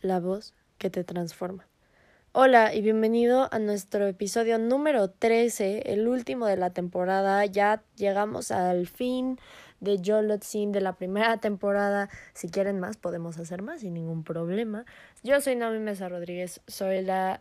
La voz que te transforma. Hola y bienvenido a nuestro episodio número 13, el último de la temporada. Ya llegamos al fin de Yolotzin de la primera temporada. Si quieren más, podemos hacer más sin ningún problema. Yo soy Naomi Mesa Rodríguez, soy la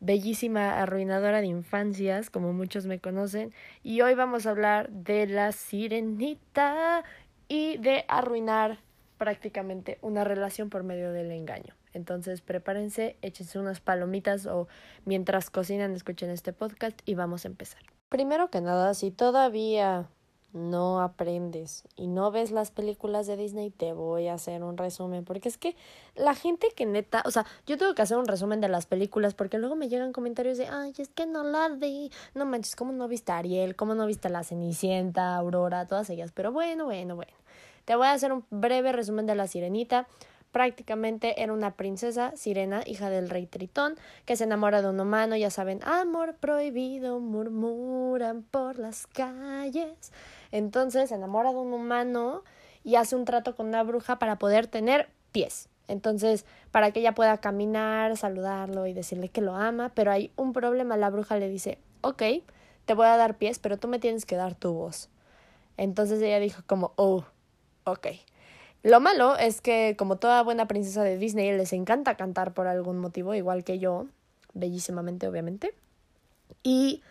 bellísima arruinadora de infancias, como muchos me conocen, y hoy vamos a hablar de la sirenita y de arruinar prácticamente una relación por medio del engaño. Entonces prepárense, échense unas palomitas o mientras cocinan escuchen este podcast y vamos a empezar. Primero que nada, si todavía no aprendes y no ves las películas de Disney, te voy a hacer un resumen, porque es que la gente que neta, o sea, yo tengo que hacer un resumen de las películas porque luego me llegan comentarios de, ay, es que no la vi, no manches, ¿cómo no viste Ariel? ¿Cómo no viste a la Cenicienta, Aurora, todas ellas? Pero bueno, bueno, bueno. Te voy a hacer un breve resumen de la Sirenita. Prácticamente era una princesa, sirena, hija del rey Tritón, que se enamora de un humano, ya saben, amor prohibido, murmuran por las calles. Entonces se enamora de un humano y hace un trato con una bruja para poder tener pies. Entonces, para que ella pueda caminar, saludarlo y decirle que lo ama, pero hay un problema, la bruja le dice, ok, te voy a dar pies, pero tú me tienes que dar tu voz. Entonces ella dijo como, oh, ok. Lo malo es que, como toda buena princesa de Disney, les encanta cantar por algún motivo, igual que yo, bellísimamente, obviamente. Y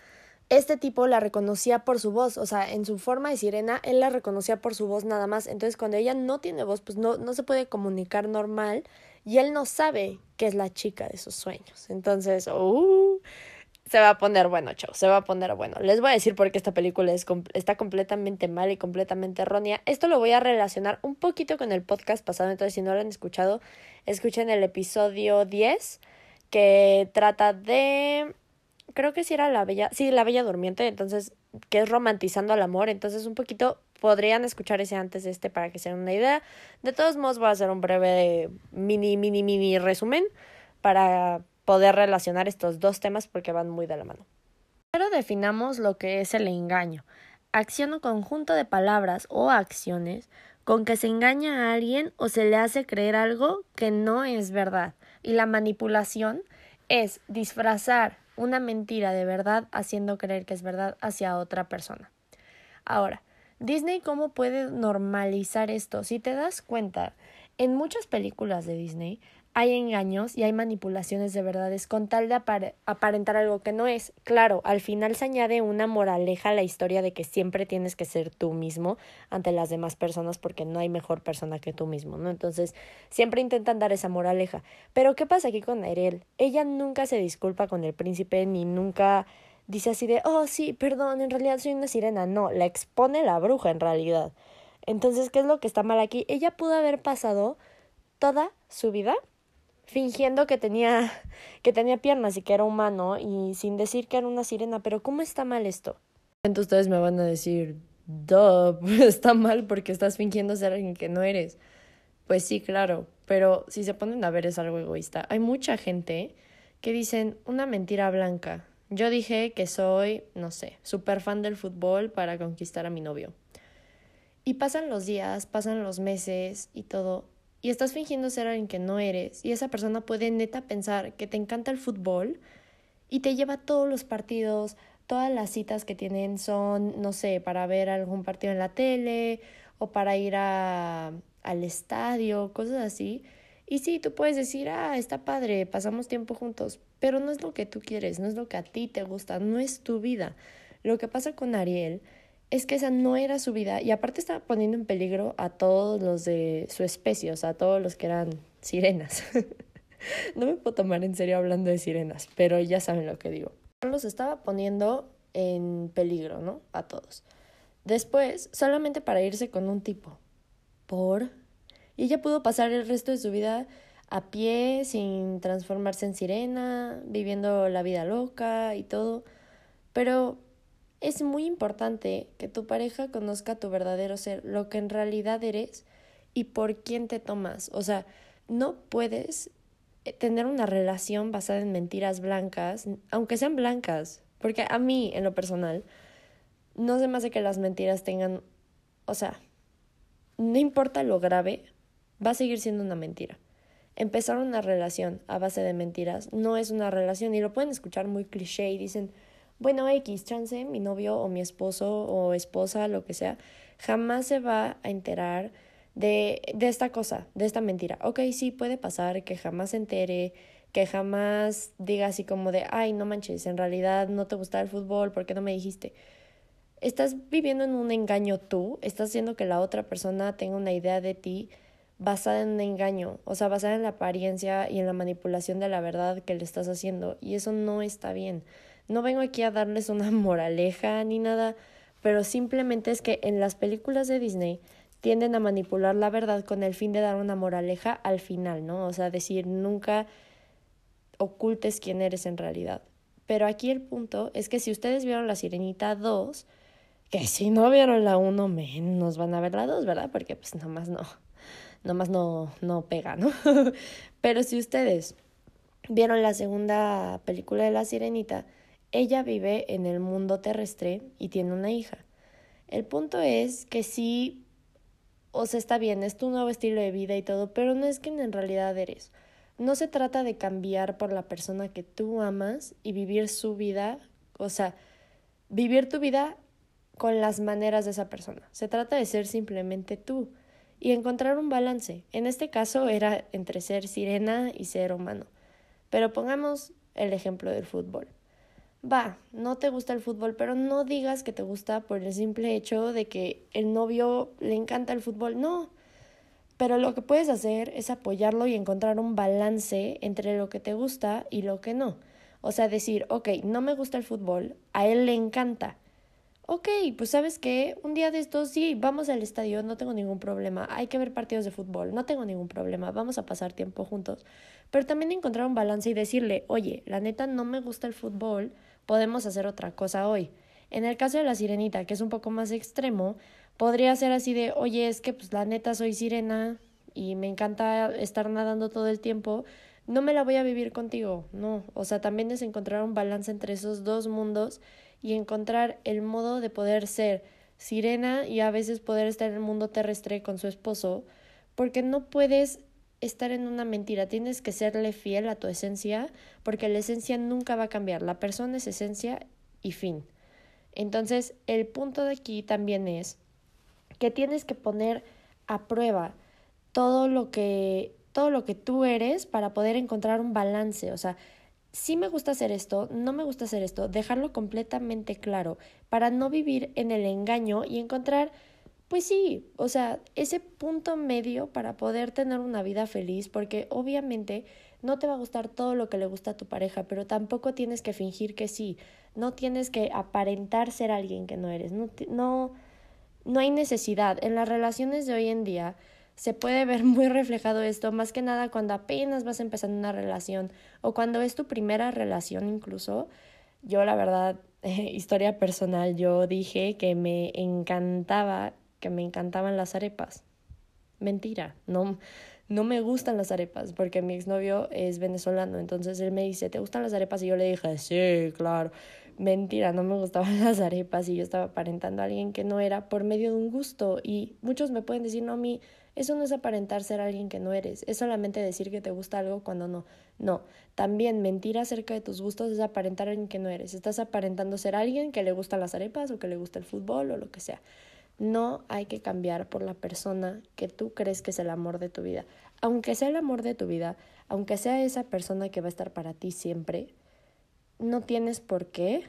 este tipo la reconocía por su voz, o sea, en su forma de sirena, él la reconocía por su voz nada más. Entonces, cuando ella no tiene voz, pues no, no se puede comunicar normal y él no sabe que es la chica de sus sueños. Entonces, uh, se va a poner bueno, chao, se va a poner bueno. Les voy a decir por qué esta película es, está completamente mal y completamente errónea. Esto lo voy a relacionar un poquito con el podcast pasado, entonces si no lo han escuchado, escuchen el episodio 10 que trata de creo que sí era la bella, sí, la bella durmiente, entonces que es romantizando al amor, entonces un poquito podrían escuchar ese antes de este para que se den una idea. De todos modos voy a hacer un breve mini mini mini resumen para poder relacionar estos dos temas porque van muy de la mano. Primero definamos lo que es el engaño. Acción o conjunto de palabras o acciones con que se engaña a alguien o se le hace creer algo que no es verdad. Y la manipulación es disfrazar una mentira de verdad haciendo creer que es verdad hacia otra persona. Ahora, Disney cómo puede normalizar esto? Si te das cuenta, en muchas películas de Disney hay engaños y hay manipulaciones de verdades con tal de aparentar algo que no es. Claro, al final se añade una moraleja a la historia de que siempre tienes que ser tú mismo ante las demás personas porque no hay mejor persona que tú mismo, ¿no? Entonces, siempre intentan dar esa moraleja. Pero, ¿qué pasa aquí con Ariel? Ella nunca se disculpa con el príncipe ni nunca dice así de, oh, sí, perdón, en realidad soy una sirena. No, la expone la bruja en realidad. Entonces, ¿qué es lo que está mal aquí? Ella pudo haber pasado toda su vida fingiendo que tenía, que tenía piernas y que era humano y sin decir que era una sirena. Pero ¿cómo está mal esto? Entonces ustedes me van a decir, duh, está mal porque estás fingiendo ser alguien que no eres. Pues sí, claro, pero si se ponen a ver es algo egoísta. Hay mucha gente que dicen una mentira blanca. Yo dije que soy, no sé, súper fan del fútbol para conquistar a mi novio. Y pasan los días, pasan los meses y todo, y estás fingiendo ser alguien que no eres y esa persona puede neta pensar que te encanta el fútbol y te lleva todos los partidos, todas las citas que tienen son, no sé, para ver algún partido en la tele o para ir a, al estadio, cosas así. Y sí, tú puedes decir, ah, está padre, pasamos tiempo juntos, pero no es lo que tú quieres, no es lo que a ti te gusta, no es tu vida. Lo que pasa con Ariel es que esa no era su vida y aparte estaba poniendo en peligro a todos los de su especie, o sea, a todos los que eran sirenas. no me puedo tomar en serio hablando de sirenas, pero ya saben lo que digo. Los estaba poniendo en peligro, ¿no? A todos. Después, solamente para irse con un tipo. Por. Y ella pudo pasar el resto de su vida a pie, sin transformarse en sirena, viviendo la vida loca y todo. Pero es muy importante que tu pareja conozca tu verdadero ser, lo que en realidad eres y por quién te tomas. O sea, no puedes eh, tener una relación basada en mentiras blancas, aunque sean blancas, porque a mí, en lo personal, no se me hace que las mentiras tengan, o sea, no importa lo grave, va a seguir siendo una mentira. Empezar una relación a base de mentiras no es una relación y lo pueden escuchar muy cliché y dicen, bueno, X, chance, mi novio o mi esposo o esposa, lo que sea, jamás se va a enterar de, de esta cosa, de esta mentira. Ok, sí, puede pasar que jamás se entere, que jamás diga así como de, ay, no manches, en realidad no te gusta el fútbol, ¿por qué no me dijiste? Estás viviendo en un engaño tú, estás haciendo que la otra persona tenga una idea de ti basada en un engaño, o sea, basada en la apariencia y en la manipulación de la verdad que le estás haciendo, y eso no está bien. No vengo aquí a darles una moraleja ni nada, pero simplemente es que en las películas de Disney tienden a manipular la verdad con el fin de dar una moraleja al final, ¿no? O sea, decir nunca ocultes quién eres en realidad. Pero aquí el punto es que si ustedes vieron La Sirenita 2, que si no vieron la 1, menos van a ver la 2, ¿verdad? Porque pues nomás no nomás no, no pega, ¿no? Pero si ustedes vieron la segunda película de La Sirenita, ella vive en el mundo terrestre y tiene una hija. El punto es que sí, o está bien, es tu nuevo estilo de vida y todo, pero no es que en realidad eres. No se trata de cambiar por la persona que tú amas y vivir su vida, o sea, vivir tu vida con las maneras de esa persona. Se trata de ser simplemente tú y encontrar un balance. En este caso era entre ser sirena y ser humano. Pero pongamos el ejemplo del fútbol. Va, no te gusta el fútbol, pero no digas que te gusta por el simple hecho de que el novio le encanta el fútbol. No. Pero lo que puedes hacer es apoyarlo y encontrar un balance entre lo que te gusta y lo que no. O sea, decir, ok, no me gusta el fútbol, a él le encanta, ok, pues sabes que un día de estos sí, vamos al estadio, no tengo ningún problema, hay que ver partidos de fútbol, no tengo ningún problema, vamos a pasar tiempo juntos. Pero también encontrar un balance y decirle, oye, la neta no me gusta el fútbol, podemos hacer otra cosa hoy. En el caso de la sirenita, que es un poco más extremo, podría ser así de, oye, es que pues la neta soy sirena y me encanta estar nadando todo el tiempo, no me la voy a vivir contigo, no. O sea, también es encontrar un balance entre esos dos mundos y encontrar el modo de poder ser sirena y a veces poder estar en el mundo terrestre con su esposo, porque no puedes estar en una mentira, tienes que serle fiel a tu esencia, porque la esencia nunca va a cambiar, la persona es esencia y fin. Entonces, el punto de aquí también es que tienes que poner a prueba todo lo que todo lo que tú eres para poder encontrar un balance, o sea, sí me gusta hacer esto, no me gusta hacer esto, dejarlo completamente claro para no vivir en el engaño y encontrar, pues sí, o sea, ese punto medio para poder tener una vida feliz, porque obviamente no te va a gustar todo lo que le gusta a tu pareja, pero tampoco tienes que fingir que sí, no tienes que aparentar ser alguien que no eres, no, no, no hay necesidad. En las relaciones de hoy en día, se puede ver muy reflejado esto, más que nada cuando apenas vas empezando una relación o cuando es tu primera relación incluso. Yo la verdad, historia personal, yo dije que me encantaba, que me encantaban las arepas. Mentira, no, no me gustan las arepas porque mi exnovio es venezolano, entonces él me dice, ¿te gustan las arepas? Y yo le dije, sí, claro. Mentira, no me gustaban las arepas y yo estaba aparentando a alguien que no era por medio de un gusto y muchos me pueden decir, no, a mí eso no es aparentar ser alguien que no eres, es solamente decir que te gusta algo cuando no. No, también mentir acerca de tus gustos es aparentar a alguien que no eres. Estás aparentando ser alguien que le gustan las arepas o que le gusta el fútbol o lo que sea. No hay que cambiar por la persona que tú crees que es el amor de tu vida. Aunque sea el amor de tu vida, aunque sea esa persona que va a estar para ti siempre, no tienes por qué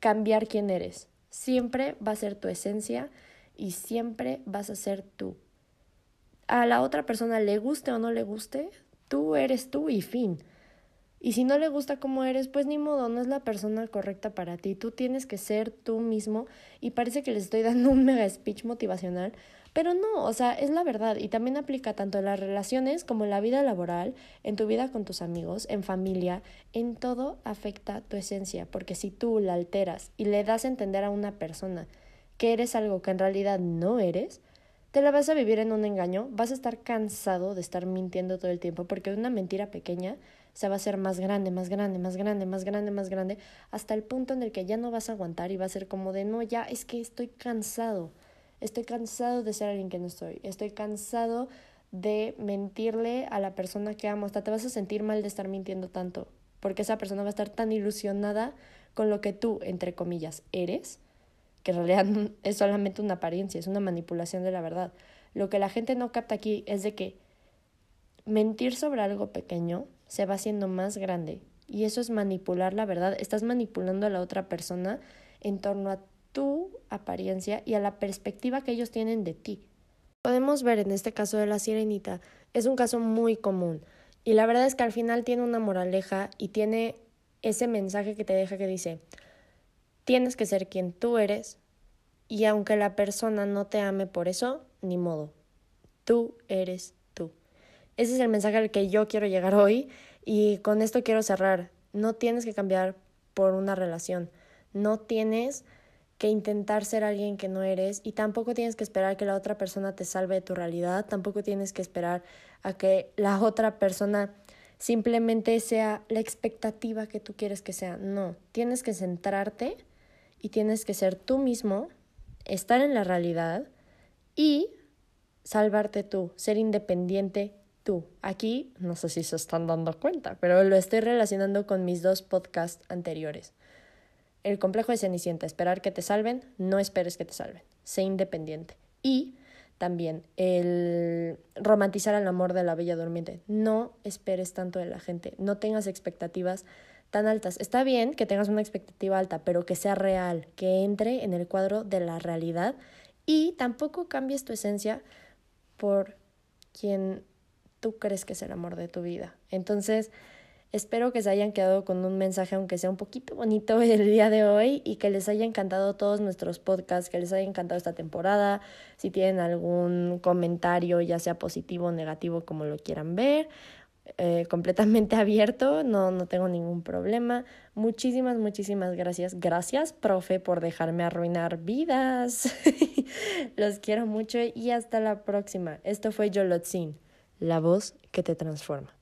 cambiar quién eres. Siempre va a ser tu esencia y siempre vas a ser tú. A la otra persona le guste o no le guste, tú eres tú y fin. Y si no le gusta como eres, pues ni modo, no es la persona correcta para ti. Tú tienes que ser tú mismo. Y parece que les estoy dando un mega speech motivacional, pero no, o sea, es la verdad. Y también aplica tanto en las relaciones como en la vida laboral, en tu vida con tus amigos, en familia, en todo afecta tu esencia, porque si tú la alteras y le das a entender a una persona que eres algo que en realidad no eres, te la vas a vivir en un engaño, vas a estar cansado de estar mintiendo todo el tiempo, porque una mentira pequeña se va a hacer más grande, más grande, más grande, más grande, más grande, hasta el punto en el que ya no vas a aguantar y va a ser como de, no, ya es que estoy cansado, estoy cansado de ser alguien que no estoy, estoy cansado de mentirle a la persona que amo. Hasta te vas a sentir mal de estar mintiendo tanto, porque esa persona va a estar tan ilusionada con lo que tú, entre comillas, eres, que en realidad es solamente una apariencia, es una manipulación de la verdad. Lo que la gente no capta aquí es de que mentir sobre algo pequeño se va haciendo más grande y eso es manipular la verdad. Estás manipulando a la otra persona en torno a tu apariencia y a la perspectiva que ellos tienen de ti. Podemos ver en este caso de la sirenita, es un caso muy común y la verdad es que al final tiene una moraleja y tiene ese mensaje que te deja que dice, tienes que ser quien tú eres y aunque la persona no te ame por eso, ni modo, tú eres tú. Ese es el mensaje al que yo quiero llegar hoy y con esto quiero cerrar. No tienes que cambiar por una relación. No tienes que intentar ser alguien que no eres y tampoco tienes que esperar que la otra persona te salve de tu realidad, tampoco tienes que esperar a que la otra persona simplemente sea la expectativa que tú quieres que sea. No, tienes que centrarte y tienes que ser tú mismo, estar en la realidad y salvarte tú, ser independiente tú. Aquí no sé si se están dando cuenta, pero lo estoy relacionando con mis dos podcasts anteriores. El complejo de Cenicienta, esperar que te salven, no esperes que te salven, sé independiente. Y también el romantizar el amor de la bella durmiente, no esperes tanto de la gente, no tengas expectativas tan altas. Está bien que tengas una expectativa alta, pero que sea real, que entre en el cuadro de la realidad y tampoco cambies tu esencia por quien tú crees que es el amor de tu vida. Entonces, espero que se hayan quedado con un mensaje, aunque sea un poquito bonito el día de hoy, y que les haya encantado todos nuestros podcasts, que les haya encantado esta temporada. Si tienen algún comentario, ya sea positivo o negativo, como lo quieran ver, eh, completamente abierto, no, no tengo ningún problema. Muchísimas, muchísimas gracias. Gracias, profe, por dejarme arruinar vidas. Los quiero mucho y hasta la próxima. Esto fue Yolotzin la voz que te transforma.